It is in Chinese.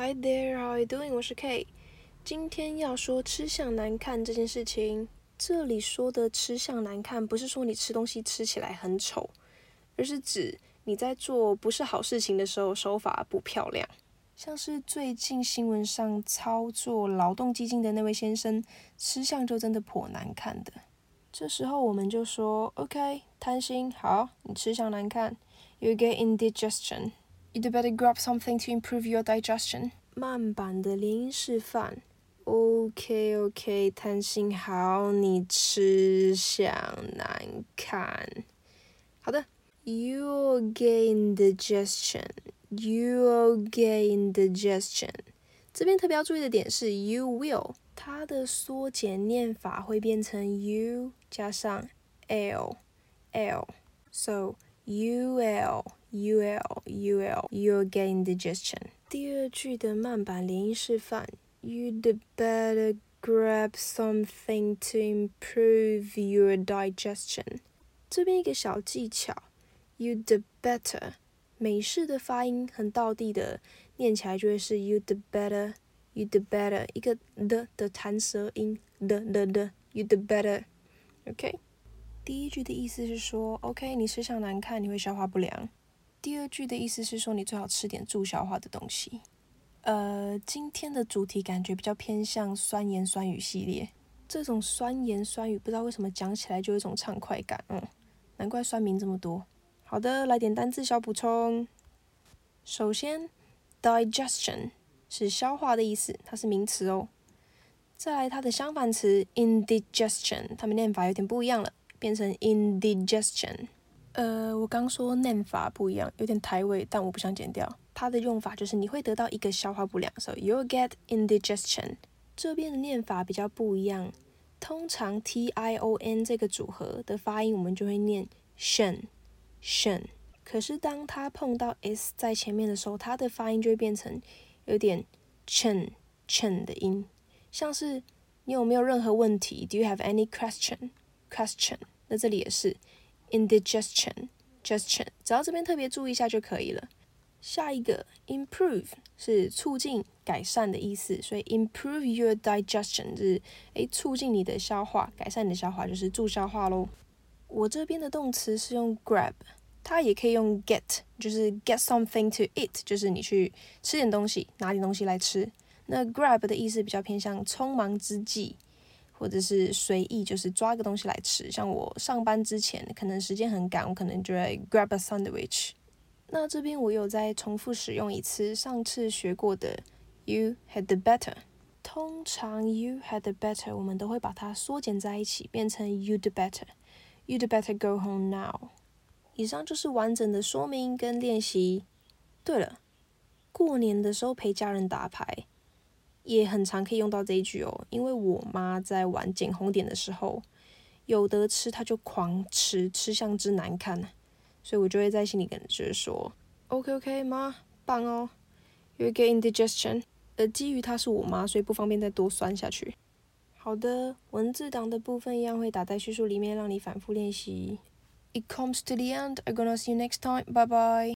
Hi there, how are you doing? 我是 K。今天要说吃相难看这件事情。这里说的吃相难看，不是说你吃东西吃起来很丑，而是指你在做不是好事情的时候手法不漂亮。像是最近新闻上操作劳动基金的那位先生，吃相就真的颇难看的。这时候我们就说，OK，贪心，好，你吃相难看，You get indigestion。You'd better grab something to improve your digestion。慢版的连音示范。OK OK，贪心好，你吃相难看。好的，You'll get indigestion。You'll get indigestion。这边特别要注意的点是，You will，它的缩减念法会变成 you 加上 L，L，So you will。U L U L you'll get indigestion。第二句的慢版连音示范，You'd better grab something to improve your digestion。这边一个小技巧，You'd better，美式的发音很道地的，念起来就会是 You'd better，You'd better，一个的的弹舌音的的的，You'd better，OK。 第一句的意思是说，OK，你吃相难看，你会消化不良。第二句的意思是说，你最好吃点助消化的东西。呃，今天的主题感觉比较偏向酸言酸语系列。这种酸言酸语，不知道为什么讲起来就有一种畅快感。嗯，难怪酸民这么多。好的，来点单字小补充。首先，digestion 是消化的意思，它是名词哦。再来，它的相反词 indigestion，它们念法有点不一样了，变成 indigestion。呃，我刚说念法不一样，有点台味，但我不想剪掉。它的用法就是你会得到一个消化不良 soyou get indigestion。这边的念法比较不一样，通常 t i o n 这个组合的发音我们就会念 shen shen，可是当它碰到 s 在前面的时候，它的发音就会变成有点 chen chen 的音，像是你有没有任何问题？Do you have any question question？那这里也是。indigestion，gestion，只要这边特别注意一下就可以了。下一个 improve 是促进、改善的意思，所以 improve your digestion 是诶促进你的消化，改善你的消化就是助消化喽。我这边的动词是用 grab，它也可以用 get，就是 get something to eat，就是你去吃点东西，拿点东西来吃。那 grab 的意思比较偏向匆忙之际。或者是随意，就是抓个东西来吃。像我上班之前，可能时间很赶，我可能就会 grab a sandwich。那这边我有再重复使用一次上次学过的 you had the better。通常 you had the better 我们都会把它缩减在一起，变成 you'd better。you'd better go home now。以上就是完整的说明跟练习。对了，过年的时候陪家人打牌。也很常可以用到这一句哦，因为我妈在玩捡红点的时候，有得吃她就狂吃，吃相之难看，所以我就会在心里跟就是说，OK OK，妈，棒哦，You get indigestion。呃，基于她是我妈，所以不方便再多酸下去。好的，文字档的部分一样会打在叙述里面，让你反复练习。It comes to the end. I'm gonna see you next time. Bye bye.